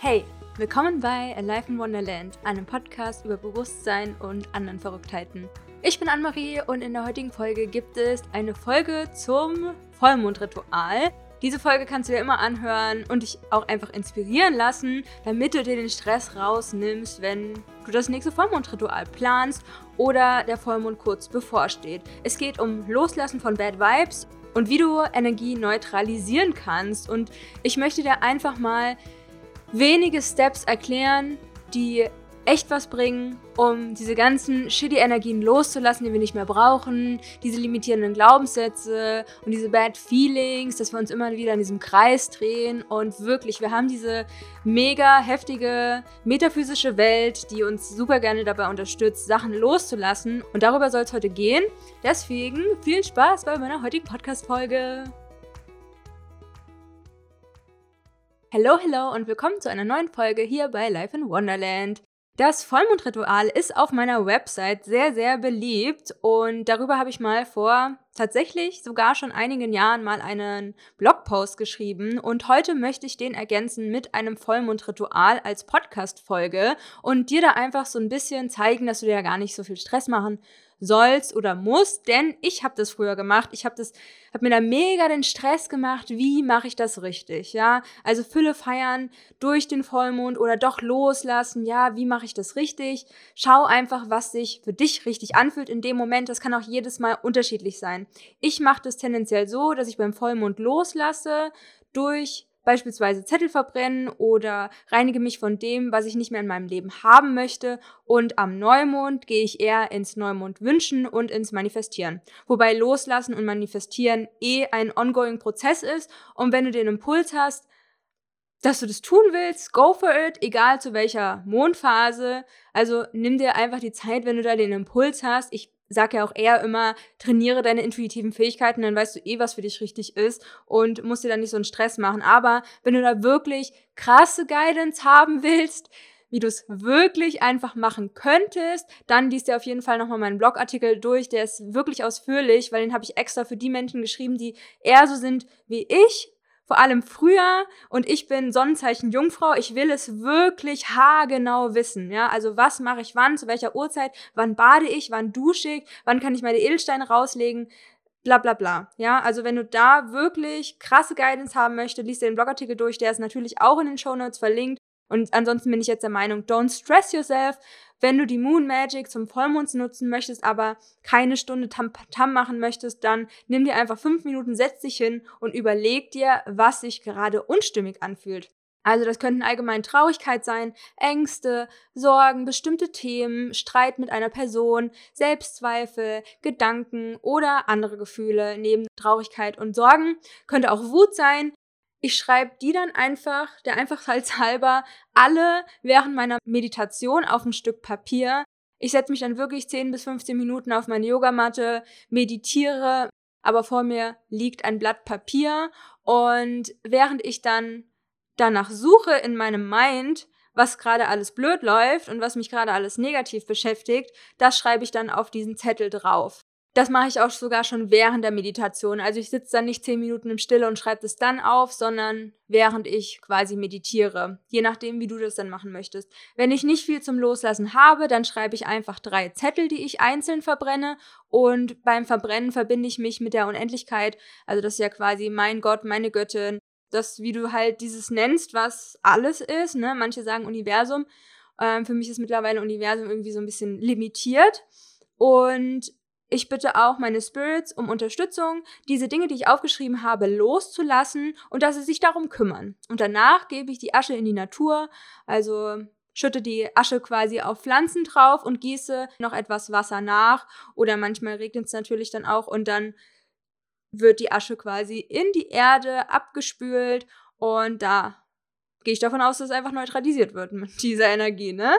Hey, willkommen bei Alive in Wonderland, einem Podcast über Bewusstsein und anderen Verrücktheiten. Ich bin Anne-Marie und in der heutigen Folge gibt es eine Folge zum Vollmondritual. Diese Folge kannst du dir immer anhören und dich auch einfach inspirieren lassen, damit du dir den Stress rausnimmst, wenn du das nächste Vollmondritual planst oder der Vollmond kurz bevorsteht. Es geht um Loslassen von Bad Vibes und wie du Energie neutralisieren kannst. Und ich möchte dir einfach mal wenige Steps erklären, die echt was bringen, um diese ganzen shitty Energien loszulassen, die wir nicht mehr brauchen, diese limitierenden Glaubenssätze und diese bad feelings, dass wir uns immer wieder in diesem Kreis drehen und wirklich, wir haben diese mega heftige metaphysische Welt, die uns super gerne dabei unterstützt, Sachen loszulassen und darüber soll es heute gehen. Deswegen viel Spaß bei meiner heutigen Podcast-Folge. Hallo, hallo und willkommen zu einer neuen Folge hier bei Life in Wonderland. Das Vollmondritual ist auf meiner Website sehr, sehr beliebt und darüber habe ich mal vor tatsächlich sogar schon einigen Jahren mal einen Blogpost geschrieben und heute möchte ich den ergänzen mit einem Vollmondritual als Podcast-Folge und dir da einfach so ein bisschen zeigen, dass du dir ja gar nicht so viel Stress machen sollst oder musst, denn ich habe das früher gemacht. Ich habe das, habe mir da mega den Stress gemacht. Wie mache ich das richtig? Ja, also Fülle feiern durch den Vollmond oder doch loslassen. Ja, wie mache ich das richtig? Schau einfach, was sich für dich richtig anfühlt in dem Moment. Das kann auch jedes Mal unterschiedlich sein. Ich mache das tendenziell so, dass ich beim Vollmond loslasse durch beispielsweise Zettel verbrennen oder reinige mich von dem, was ich nicht mehr in meinem Leben haben möchte. Und am Neumond gehe ich eher ins Neumond wünschen und ins Manifestieren. Wobei Loslassen und Manifestieren eh ein ongoing Prozess ist. Und wenn du den Impuls hast, dass du das tun willst, go for it, egal zu welcher Mondphase. Also nimm dir einfach die Zeit, wenn du da den Impuls hast. Ich sag ja auch eher immer, trainiere deine intuitiven Fähigkeiten, dann weißt du eh, was für dich richtig ist und musst dir dann nicht so einen Stress machen. Aber wenn du da wirklich krasse Guidance haben willst, wie du es wirklich einfach machen könntest, dann liest dir auf jeden Fall nochmal meinen Blogartikel durch. Der ist wirklich ausführlich, weil den habe ich extra für die Menschen geschrieben, die eher so sind wie ich, vor allem früher und ich bin Sonnenzeichen Jungfrau. Ich will es wirklich haargenau wissen. Ja, also was mache ich wann, zu welcher Uhrzeit, wann bade ich, wann dusche ich, wann kann ich meine Edelsteine rauslegen, bla bla bla. Ja, also wenn du da wirklich krasse Guidance haben möchtest, liest dir den Blogartikel durch, der ist natürlich auch in den Show Notes verlinkt. Und ansonsten bin ich jetzt der Meinung, don't stress yourself. Wenn du die Moon Magic zum Vollmond nutzen möchtest, aber keine Stunde Tam-Tam machen möchtest, dann nimm dir einfach fünf Minuten, setz dich hin und überleg dir, was sich gerade unstimmig anfühlt. Also das könnten allgemein Traurigkeit sein, Ängste, Sorgen, bestimmte Themen, Streit mit einer Person, Selbstzweifel, Gedanken oder andere Gefühle neben Traurigkeit und Sorgen. Könnte auch Wut sein, ich schreibe die dann einfach, der Einfachheit halber, alle während meiner Meditation auf ein Stück Papier. Ich setze mich dann wirklich 10 bis 15 Minuten auf meine Yogamatte, meditiere, aber vor mir liegt ein Blatt Papier und während ich dann danach suche in meinem Mind, was gerade alles blöd läuft und was mich gerade alles negativ beschäftigt, das schreibe ich dann auf diesen Zettel drauf. Das mache ich auch sogar schon während der Meditation. Also ich sitze dann nicht zehn Minuten im Stille und schreibe das dann auf, sondern während ich quasi meditiere. Je nachdem, wie du das dann machen möchtest. Wenn ich nicht viel zum Loslassen habe, dann schreibe ich einfach drei Zettel, die ich einzeln verbrenne. Und beim Verbrennen verbinde ich mich mit der Unendlichkeit. Also das ist ja quasi mein Gott, meine Göttin. Das, wie du halt dieses nennst, was alles ist. Ne? Manche sagen Universum. Ähm, für mich ist mittlerweile Universum irgendwie so ein bisschen limitiert. Und ich bitte auch meine Spirits um Unterstützung, diese Dinge, die ich aufgeschrieben habe, loszulassen und dass sie sich darum kümmern. Und danach gebe ich die Asche in die Natur, also schütte die Asche quasi auf Pflanzen drauf und gieße noch etwas Wasser nach. Oder manchmal regnet es natürlich dann auch und dann wird die Asche quasi in die Erde abgespült und da gehe ich davon aus, dass es einfach neutralisiert wird mit dieser Energie, ne?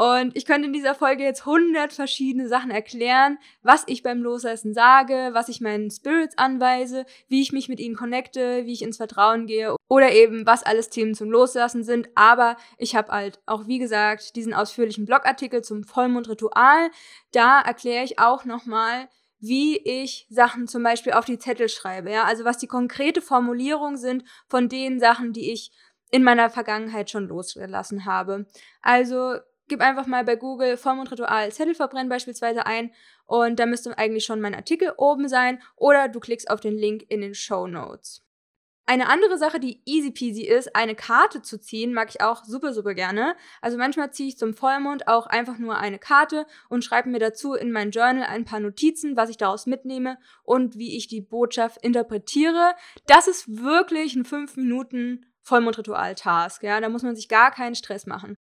Und ich könnte in dieser Folge jetzt 100 verschiedene Sachen erklären, was ich beim Loslassen sage, was ich meinen Spirits anweise, wie ich mich mit ihnen connecte, wie ich ins Vertrauen gehe oder eben was alles Themen zum Loslassen sind. Aber ich habe halt auch, wie gesagt, diesen ausführlichen Blogartikel zum Vollmondritual. Da erkläre ich auch nochmal, wie ich Sachen zum Beispiel auf die Zettel schreibe. Ja, also was die konkrete Formulierung sind von den Sachen, die ich in meiner Vergangenheit schon losgelassen habe. Also gib einfach mal bei Google Vollmondritual Zettel verbrennen beispielsweise ein und da müsste eigentlich schon mein Artikel oben sein oder du klickst auf den Link in den Show Notes. Eine andere Sache, die easy peasy ist, eine Karte zu ziehen, mag ich auch super, super gerne. Also manchmal ziehe ich zum Vollmond auch einfach nur eine Karte und schreibe mir dazu in mein Journal ein paar Notizen, was ich daraus mitnehme und wie ich die Botschaft interpretiere. Das ist wirklich ein 5 Minuten Vollmondritual-Task, ja. Da muss man sich gar keinen Stress machen.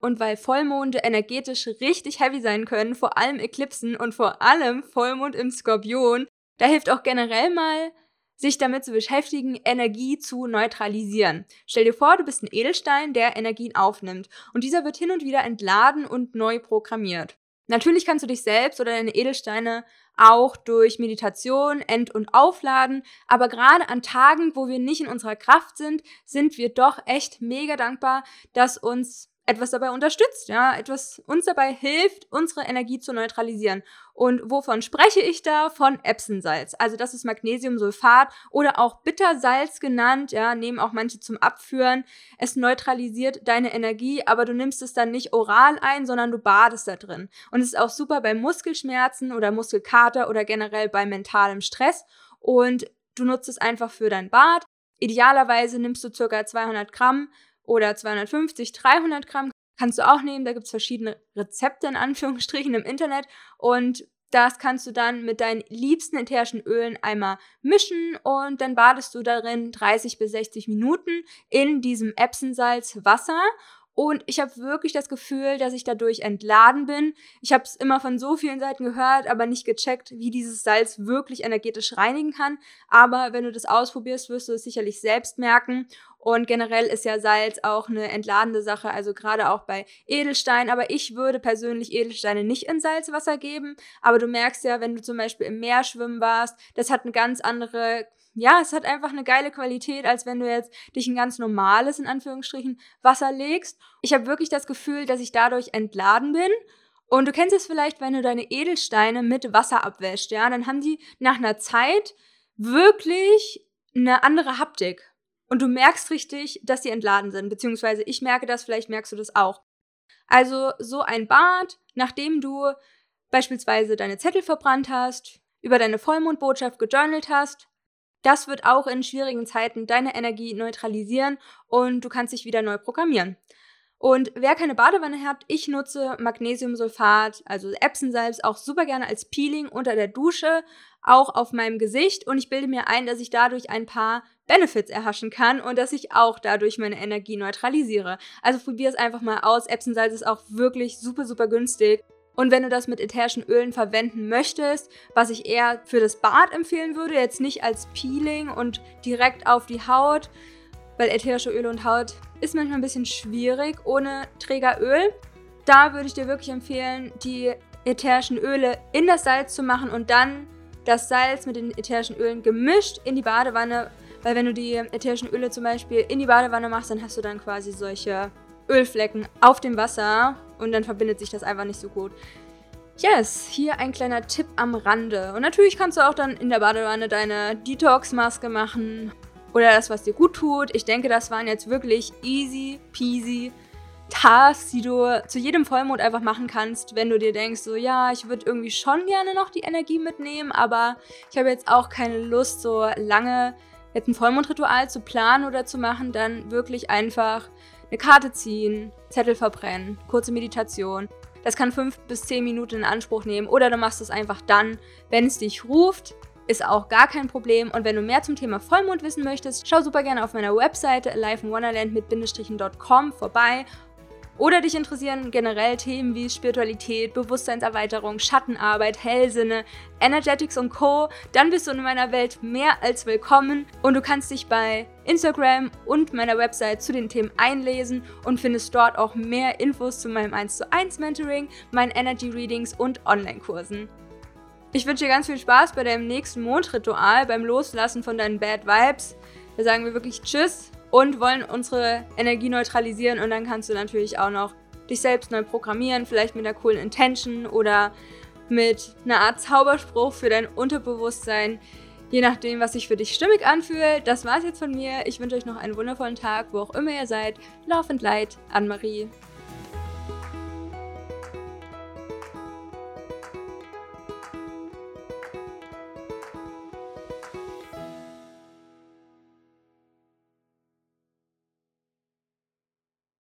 Und weil Vollmonde energetisch richtig heavy sein können, vor allem Eklipsen und vor allem Vollmond im Skorpion, da hilft auch generell mal sich damit zu beschäftigen, Energie zu neutralisieren. Stell dir vor, du bist ein Edelstein, der Energien aufnimmt und dieser wird hin und wieder entladen und neu programmiert. Natürlich kannst du dich selbst oder deine Edelsteine auch durch Meditation end- und aufladen, aber gerade an Tagen, wo wir nicht in unserer Kraft sind, sind wir doch echt mega dankbar, dass uns etwas dabei unterstützt, ja, etwas uns dabei hilft, unsere Energie zu neutralisieren. Und wovon spreche ich da? Von Epsonsalz. Also das ist Magnesiumsulfat oder auch Bittersalz genannt, ja, nehmen auch manche zum Abführen. Es neutralisiert deine Energie, aber du nimmst es dann nicht oral ein, sondern du badest da drin. Und es ist auch super bei Muskelschmerzen oder Muskelkater oder generell bei mentalem Stress. Und du nutzt es einfach für dein Bad. Idealerweise nimmst du circa 200 Gramm oder 250, 300 Gramm kannst du auch nehmen. Da gibt es verschiedene Rezepte in Anführungsstrichen im Internet und das kannst du dann mit deinen liebsten ätherischen Ölen einmal mischen und dann badest du darin 30 bis 60 Minuten in diesem Epsonsalz-Wasser und ich habe wirklich das Gefühl, dass ich dadurch entladen bin. Ich habe es immer von so vielen Seiten gehört, aber nicht gecheckt, wie dieses Salz wirklich energetisch reinigen kann. Aber wenn du das ausprobierst, wirst du es sicherlich selbst merken. Und generell ist ja Salz auch eine entladende Sache, also gerade auch bei Edelstein. Aber ich würde persönlich Edelsteine nicht in Salzwasser geben. Aber du merkst ja, wenn du zum Beispiel im Meer schwimmen warst, das hat eine ganz andere, ja, es hat einfach eine geile Qualität, als wenn du jetzt dich ein ganz normales, in Anführungsstrichen, Wasser legst. Ich habe wirklich das Gefühl, dass ich dadurch entladen bin. Und du kennst es vielleicht, wenn du deine Edelsteine mit Wasser abwäscht, ja, dann haben die nach einer Zeit wirklich eine andere Haptik. Und du merkst richtig, dass die entladen sind, beziehungsweise ich merke das, vielleicht merkst du das auch. Also so ein Bad, nachdem du beispielsweise deine Zettel verbrannt hast, über deine Vollmondbotschaft gejournalt hast, das wird auch in schwierigen Zeiten deine Energie neutralisieren und du kannst dich wieder neu programmieren. Und wer keine Badewanne hat, ich nutze Magnesiumsulfat, also Epsonsalz, auch super gerne als Peeling unter der Dusche, auch auf meinem Gesicht. Und ich bilde mir ein, dass ich dadurch ein paar Benefits erhaschen kann und dass ich auch dadurch meine Energie neutralisiere. Also probier es einfach mal aus. Epsonsalz ist auch wirklich super, super günstig. Und wenn du das mit ätherischen Ölen verwenden möchtest, was ich eher für das Bad empfehlen würde, jetzt nicht als Peeling und direkt auf die Haut, weil ätherische Öle und Haut ist manchmal ein bisschen schwierig ohne Trägeröl. Da würde ich dir wirklich empfehlen, die ätherischen Öle in das Salz zu machen und dann das Salz mit den ätherischen Ölen gemischt in die Badewanne. Weil wenn du die ätherischen Öle zum Beispiel in die Badewanne machst, dann hast du dann quasi solche Ölflecken auf dem Wasser und dann verbindet sich das einfach nicht so gut. Yes, hier ein kleiner Tipp am Rande. Und natürlich kannst du auch dann in der Badewanne deine Detox-Maske machen oder das, was dir gut tut. Ich denke, das waren jetzt wirklich easy peasy Tasks, die du zu jedem Vollmond einfach machen kannst, wenn du dir denkst, so ja, ich würde irgendwie schon gerne noch die Energie mitnehmen, aber ich habe jetzt auch keine Lust, so lange jetzt ein Vollmondritual zu planen oder zu machen, dann wirklich einfach eine Karte ziehen, Zettel verbrennen, kurze Meditation. Das kann fünf bis zehn Minuten in Anspruch nehmen oder du machst es einfach dann, wenn es dich ruft ist auch gar kein Problem. Und wenn du mehr zum Thema Vollmond wissen möchtest, schau super gerne auf meiner Webseite liveinwonderland mit Bindestrichen.com vorbei. Oder dich interessieren generell Themen wie Spiritualität, Bewusstseinserweiterung, Schattenarbeit, Hellsinne, Energetics und Co., dann bist du in meiner Welt mehr als willkommen und du kannst dich bei Instagram und meiner Website zu den Themen einlesen und findest dort auch mehr Infos zu meinem 1 zu 1 Mentoring, meinen Energy Readings und Online-Kursen. Ich wünsche dir ganz viel Spaß bei deinem nächsten Mondritual, beim Loslassen von deinen Bad Vibes. Da sagen wir wirklich Tschüss und wollen unsere Energie neutralisieren und dann kannst du natürlich auch noch dich selbst neu programmieren, vielleicht mit einer coolen Intention oder mit einer Art Zauberspruch für dein Unterbewusstsein. Je nachdem, was sich für dich stimmig anfühlt. Das war's jetzt von mir. Ich wünsche euch noch einen wundervollen Tag, wo auch immer ihr seid. Laufend Leid, Anne-Marie.